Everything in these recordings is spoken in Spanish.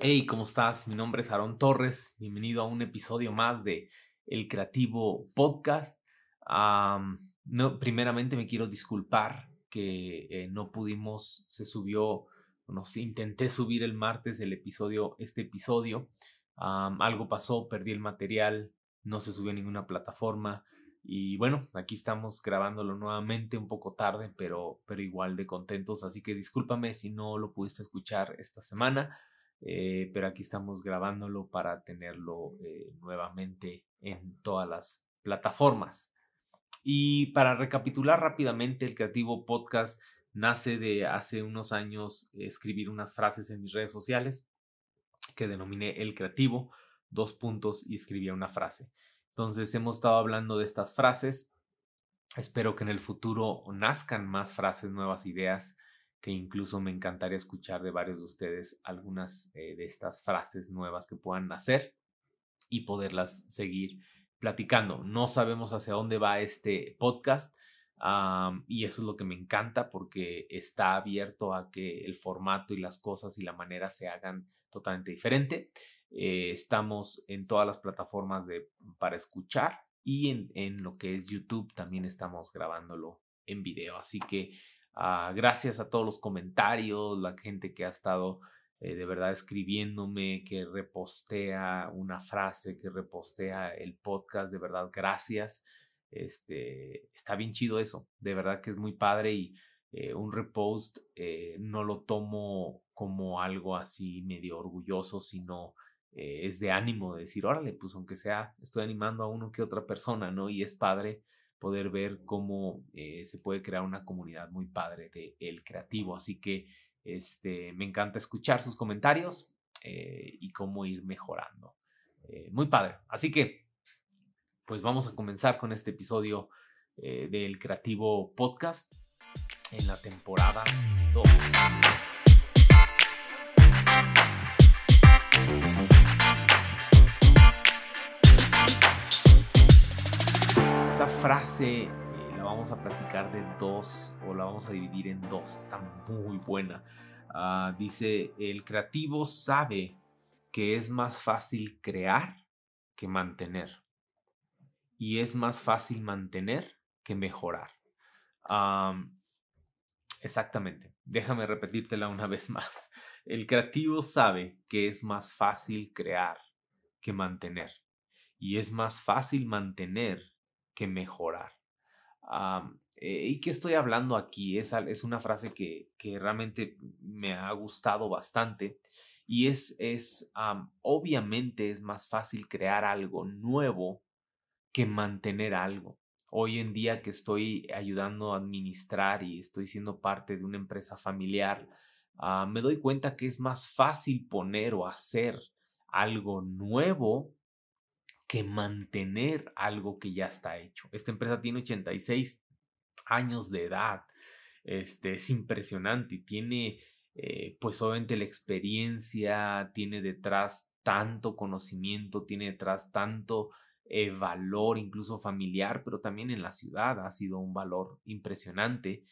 Hey, ¿cómo estás? Mi nombre es Aaron Torres. Bienvenido a un episodio más de El Creativo Podcast. no, primeramente me quiero disculpar que eh, no pudimos, se subió, bueno, intenté subir el martes el episodio, este episodio. algo pasó, perdí el material, no se subió a ninguna plataforma. Y bueno, aquí estamos grabándolo nuevamente un poco tarde, pero, pero igual de contentos. Así que discúlpame si no lo pudiste escuchar esta semana. Eh, pero aquí estamos grabándolo para tenerlo eh, nuevamente en todas las plataformas. Y para recapitular rápidamente, el Creativo Podcast nace de hace unos años escribir unas frases en mis redes sociales que denominé El Creativo, dos puntos y escribía una frase. Entonces hemos estado hablando de estas frases. Espero que en el futuro nazcan más frases, nuevas ideas que incluso me encantaría escuchar de varios de ustedes algunas eh, de estas frases nuevas que puedan hacer y poderlas seguir platicando. No sabemos hacia dónde va este podcast y eso es lo que me encanta porque está abierto a que el formato y las cosas y la manera se hagan totalmente diferente. Eh, estamos en todas las plataformas de, para escuchar y en, en lo que es YouTube también estamos grabándolo en video. Así que Ah, gracias a todos los comentarios, la gente que ha estado eh, de verdad escribiéndome, que repostea una frase, que repostea el podcast, de verdad, gracias. Este, está bien chido eso, de verdad que es muy padre y eh, un repost eh, no lo tomo como algo así medio orgulloso, sino es de ánimo, de decir, órale, pues aunque sea, estoy animando a uno que otra persona, ¿no? Y es padre poder ver cómo eh, se puede crear una comunidad muy padre de el creativo. Así que este, me encanta escuchar sus comentarios eh, y cómo ir mejorando. Eh, muy padre. Así que, pues vamos a comenzar con este episodio del Creativo Podcast en la temporada 2. Frase eh, la vamos a platicar de dos o la vamos a dividir en dos. Está muy buena. Ah, dice, el creativo sabe que es más fácil crear que mantener. Y es más fácil mantener que mejorar. exactamente. Déjame repetírtela una vez más. El creativo sabe que es más fácil crear que mantener. Y es más fácil mantener que mejorar. Eh, ¿Y qué estoy hablando aquí? Es, es una frase que, que, realmente me ha gustado bastante y es, es obviamente es más fácil crear algo nuevo que mantener algo. Hoy en día que estoy ayudando a administrar y estoy siendo parte de una empresa familiar, ah, me doy cuenta que es más fácil poner o hacer algo nuevo que mantener algo que ya está hecho. Esta empresa tiene 86 años de edad. Este, es impresionante y tiene, eh, pues obviamente la experiencia, tiene detrás tanto conocimiento, tiene detrás tanto eh, valor, incluso familiar, pero también en la ciudad ha sido un valor impresionante.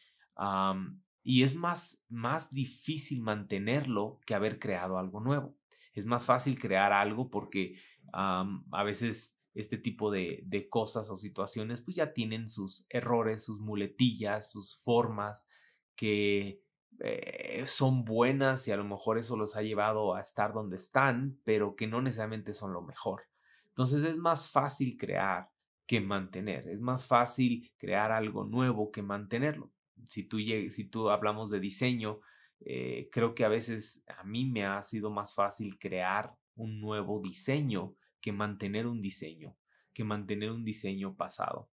y es más, más difícil mantenerlo que haber creado algo nuevo. Es más fácil crear algo porque a veces este tipo de, cosas o situaciones pues ya tienen sus errores, sus muletillas, sus formas que eh, son buenas y a lo mejor eso los ha llevado a estar donde están, pero que no necesariamente son lo mejor. Entonces es más fácil crear que mantener, es más fácil crear algo nuevo que mantenerlo. Si tú, si tú hablamos de diseño, eh, creo que a veces a mí me ha sido más fácil crear un nuevo diseño que mantener un diseño, que mantener un diseño pasado.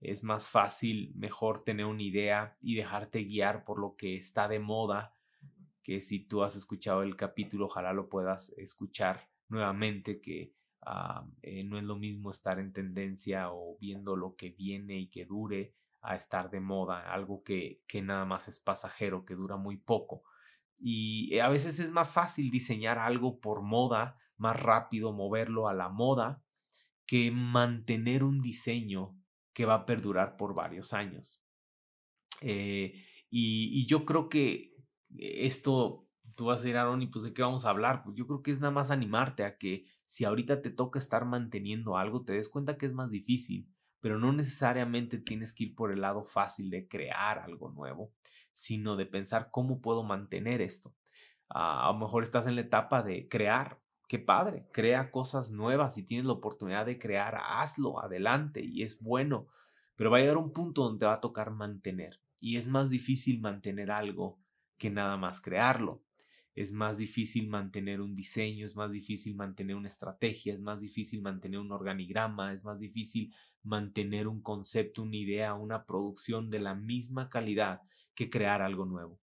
Es más fácil, mejor tener una idea y dejarte guiar por lo que está de moda, que si tú has escuchado el capítulo, ojalá lo puedas escuchar nuevamente, que ah, eh, no es lo mismo estar en tendencia o viendo lo que viene y que dure a estar de moda, algo que, que nada más es pasajero, que dura muy poco. Y eh, a veces es más fácil diseñar algo por moda más rápido moverlo a la moda que mantener un diseño que va a perdurar por varios años. Eh, y, yo creo que esto tú vas a decir, Aaron, ¿y pues de qué vamos a hablar? Pues yo creo que es nada más animarte a que si ahorita te toca estar manteniendo algo, te des cuenta que es más difícil, pero no necesariamente tienes que ir por el lado fácil de crear algo nuevo, sino de pensar cómo puedo mantener esto. Ah, a lo mejor estás en la etapa de crear. Qué padre, crea cosas nuevas. Si tienes la oportunidad de crear, hazlo, adelante y es bueno. Pero va a llegar un punto donde te va a tocar mantener. Y es más difícil mantener algo que nada más crearlo. Es más difícil mantener un diseño, es más difícil mantener una estrategia, es más difícil mantener un organigrama, es más difícil mantener un concepto, una idea, una producción de la misma calidad que crear algo nuevo.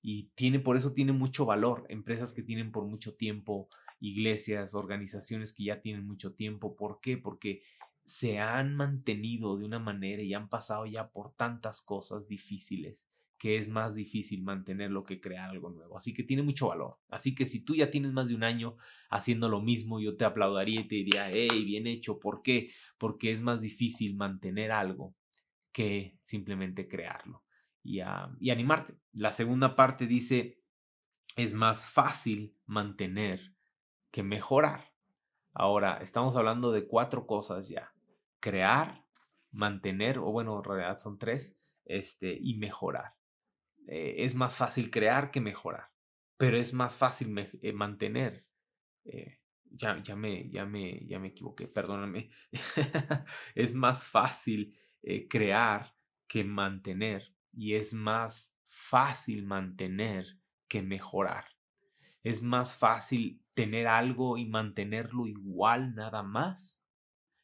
Y tiene, por eso tiene mucho valor. Empresas que tienen por mucho tiempo, iglesias, organizaciones que ya tienen mucho tiempo. ¿Por qué? Porque se han mantenido de una manera y han pasado ya por tantas cosas difíciles que es más difícil mantenerlo que crear algo nuevo. Así que tiene mucho valor. Así que si tú ya tienes más de un año haciendo lo mismo, yo te aplaudiría y te diría, hey, bien hecho. ¿Por qué? Porque es más difícil mantener algo que simplemente crearlo y, y animarte. La segunda parte dice, es más fácil mantener que mejorar. Ahora, estamos hablando de cuatro cosas ya. Crear, mantener, o bueno, en realidad son tres, este, y mejorar. Eh, es más fácil crear que mejorar, pero es más fácil eh, mantener. Eh, ya, me, ya, me, ya me equivoqué, perdóname. es más fácil crear que mantener y es más fácil mantener que mejorar. Es más fácil tener algo y mantenerlo igual nada más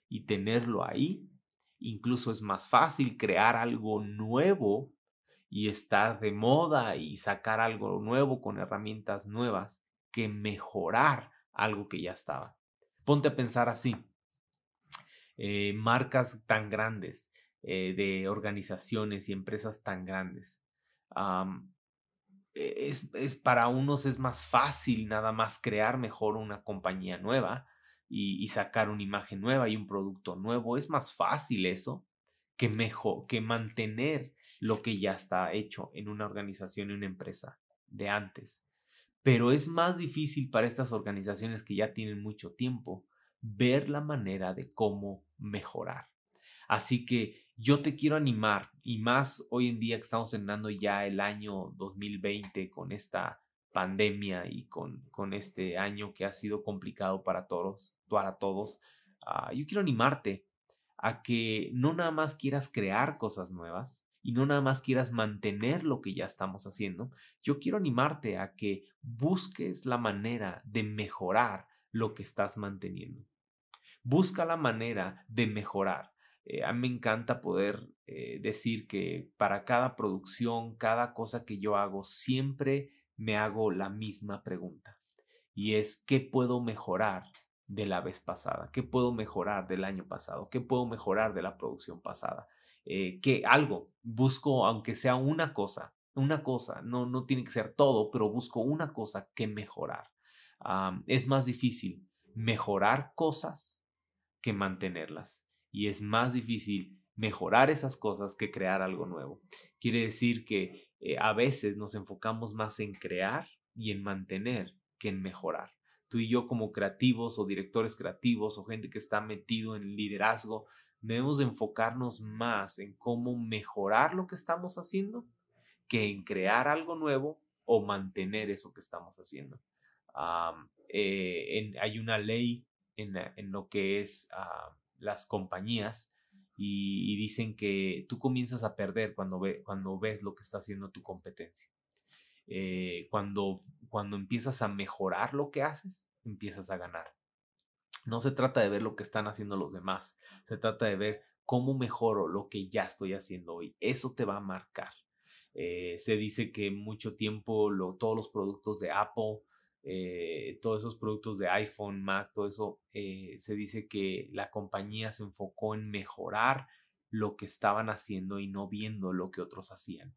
y tenerlo ahí. Incluso es más fácil crear algo nuevo y estar de moda y sacar algo nuevo con herramientas nuevas que mejorar algo que ya estaba. Ponte a pensar así. Eh, marcas tan grandes, eh, de organizaciones y empresas tan grandes. E, es, es, para unos es más fácil nada más crear mejor una compañía nueva y, y sacar una imagen nueva y un producto nuevo. Es más fácil eso que mejor, que mantener lo que ya está hecho en una organización y una empresa de antes. Pero es más difícil para estas organizaciones que ya tienen mucho tiempo ver la manera de cómo mejorar. Así que yo te quiero animar y más hoy en día que estamos terminando ya el año 2020 con esta pandemia y con, con este año que ha sido complicado para todos, para todos. Ah, yo quiero animarte a que no nada más quieras crear cosas nuevas y no nada más quieras mantener lo que ya estamos haciendo, yo quiero animarte a que busques la manera de mejorar lo que estás manteniendo. Busca la manera de mejorar. Eh, a mí me encanta poder eh, decir que para cada producción, cada cosa que yo hago, siempre me hago la misma pregunta. Y es, ¿qué puedo mejorar de la vez pasada? ¿Qué puedo mejorar del año pasado? ¿Qué puedo mejorar de la producción pasada? Eh, que algo, busco, aunque sea una cosa, una cosa, no, no tiene que ser todo, pero busco una cosa que mejorar. es más difícil mejorar cosas que mantenerlas. Y es más difícil mejorar esas cosas que crear algo nuevo. Quiere decir que eh, a veces nos enfocamos más en crear y en mantener que en mejorar tú y yo como creativos o directores creativos o gente que está metido en liderazgo, debemos enfocarnos más en cómo mejorar lo que estamos haciendo que en crear algo nuevo o mantener eso que estamos haciendo. Eh, hay una ley en, lo que es ah, las compañías y, dicen que tú comienzas a perder cuando ves lo que está haciendo tu competencia. Eh, cuando, cuando empiezas a mejorar lo que haces, empiezas a ganar. No se trata de ver lo que están haciendo los demás, se trata de ver cómo mejoro lo que ya estoy haciendo hoy. Eso te va a marcar. Eh, se dice que mucho tiempo todos los productos de Apple, eh, todos esos productos de iPhone, Mac, todo eso, se dice que la compañía se enfocó en mejorar lo que estaban haciendo y no viendo lo que otros hacían.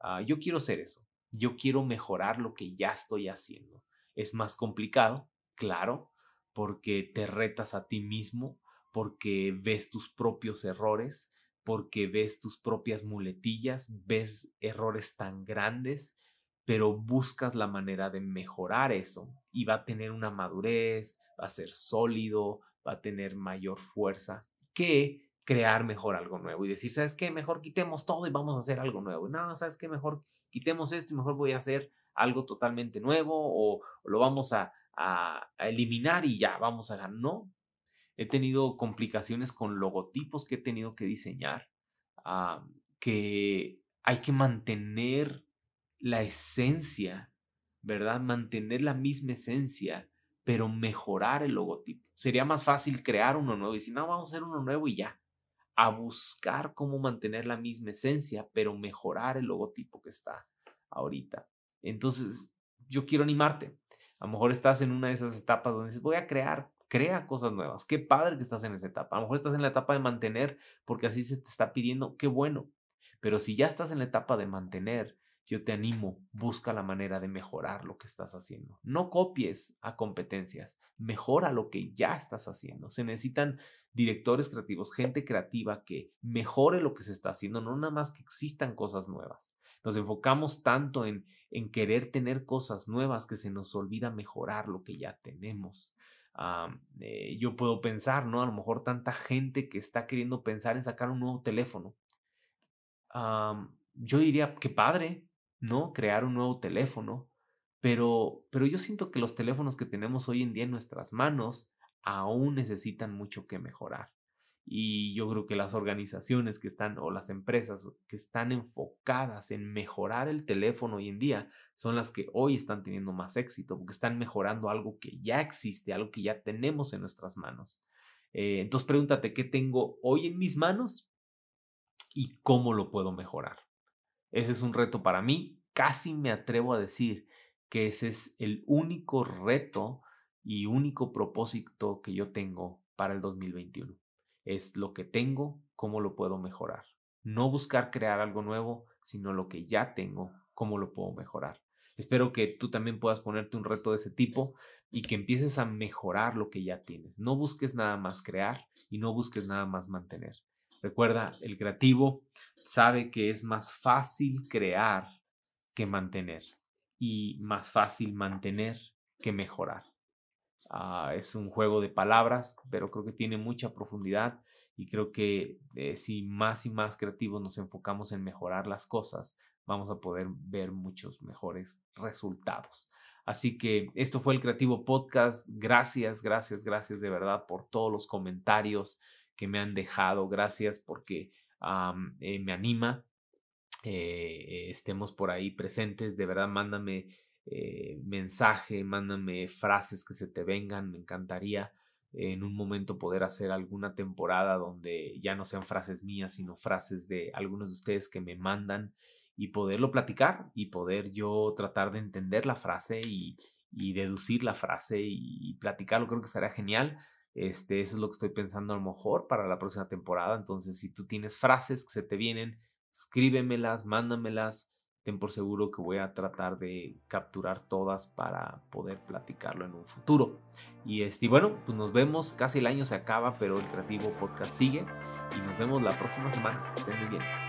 Ah, yo quiero ser eso. Yo quiero mejorar lo que ya estoy haciendo. Es más complicado, claro, porque te retas a ti mismo, porque ves tus propios errores, porque ves tus propias muletillas, ves errores tan grandes, pero buscas la manera de mejorar eso y va a tener una madurez, va a ser sólido, va a tener mayor fuerza que crear mejor algo nuevo y decir, ¿sabes qué? Mejor quitemos todo y vamos a hacer algo nuevo. No, ¿sabes qué? Mejor quitemos esto y mejor voy a hacer algo totalmente nuevo o, lo vamos a, eliminar y ya, vamos a ganar. No, he tenido complicaciones con logotipos que he tenido que diseñar, ah, que hay que mantener la esencia, ¿verdad? Mantener la misma esencia, pero mejorar el logotipo. Sería más fácil crear uno nuevo y decir, no, vamos a hacer uno nuevo y ya. A buscar cómo mantener la misma esencia, pero mejorar el logotipo que está ahorita. Entonces, yo quiero animarte. A lo mejor estás en una de esas etapas donde dices, voy a crear, crea cosas nuevas. Qué padre que estás en esa etapa. A lo mejor estás en la etapa de mantener porque así se te está pidiendo. Qué bueno. Pero si ya estás en la etapa de mantener, yo te animo, busca la manera de mejorar lo que estás haciendo. No copies a competencias, mejora lo que ya estás haciendo. Se necesitan directores creativos, gente creativa que mejore lo que se está haciendo, no nada más que existan cosas nuevas. Nos enfocamos tanto en, en querer tener cosas nuevas que se nos olvida mejorar lo que ya tenemos. Eh, yo puedo pensar, ¿no? A lo mejor tanta gente que está queriendo pensar en sacar un nuevo teléfono. yo diría, qué padre, ¿no? Crear un nuevo teléfono. Pero, pero yo siento que los teléfonos que tenemos hoy en día en nuestras manos aún necesitan mucho que mejorar. Y yo creo que las organizaciones que están o las empresas que están enfocadas en mejorar el teléfono hoy en día son las que hoy están teniendo más éxito porque están mejorando algo que ya existe, algo que ya tenemos en nuestras manos. Eh, entonces pregúntate qué tengo hoy en mis manos y cómo lo puedo mejorar. Ese es un reto para mí. Casi me atrevo a decir que ese es el único reto y único propósito que yo tengo para el 2021 es lo que tengo, cómo lo puedo mejorar. No buscar crear algo nuevo, sino lo que ya tengo, cómo lo puedo mejorar. Espero que tú también puedas ponerte un reto de ese tipo y que empieces a mejorar lo que ya tienes. No busques nada más crear y no busques nada más mantener. Recuerda, el creativo sabe que es más fácil crear que mantener y más fácil mantener que mejorar. Ah, es un juego de palabras, pero creo que tiene mucha profundidad y creo que eh, si más y más creativos nos enfocamos en mejorar las cosas, vamos a poder ver muchos mejores resultados. Así que esto fue el Creativo Podcast. Gracias, gracias, gracias de verdad por todos los comentarios que me han dejado. Gracias porque eh, me anima. Eh, estemos por ahí presentes. De verdad, mándame eh, mensaje, mándame frases que se te vengan, me encantaría en un momento poder hacer alguna temporada donde ya no sean frases mías, sino frases de algunos de ustedes que me mandan y poderlo platicar y poder yo tratar de entender la frase y, deducir la frase y, platicarlo, creo que sería genial. Este, eso es lo que estoy pensando a lo mejor para la próxima temporada. Entonces, si tú tienes frases que se te vienen, escríbemelas, mándamelas ten por seguro que voy a tratar de capturar todas para poder platicarlo en un futuro. Y este, bueno, pues nos vemos, casi el año se acaba, pero el Creativo Podcast sigue y nos vemos la próxima semana. Que estén muy bien.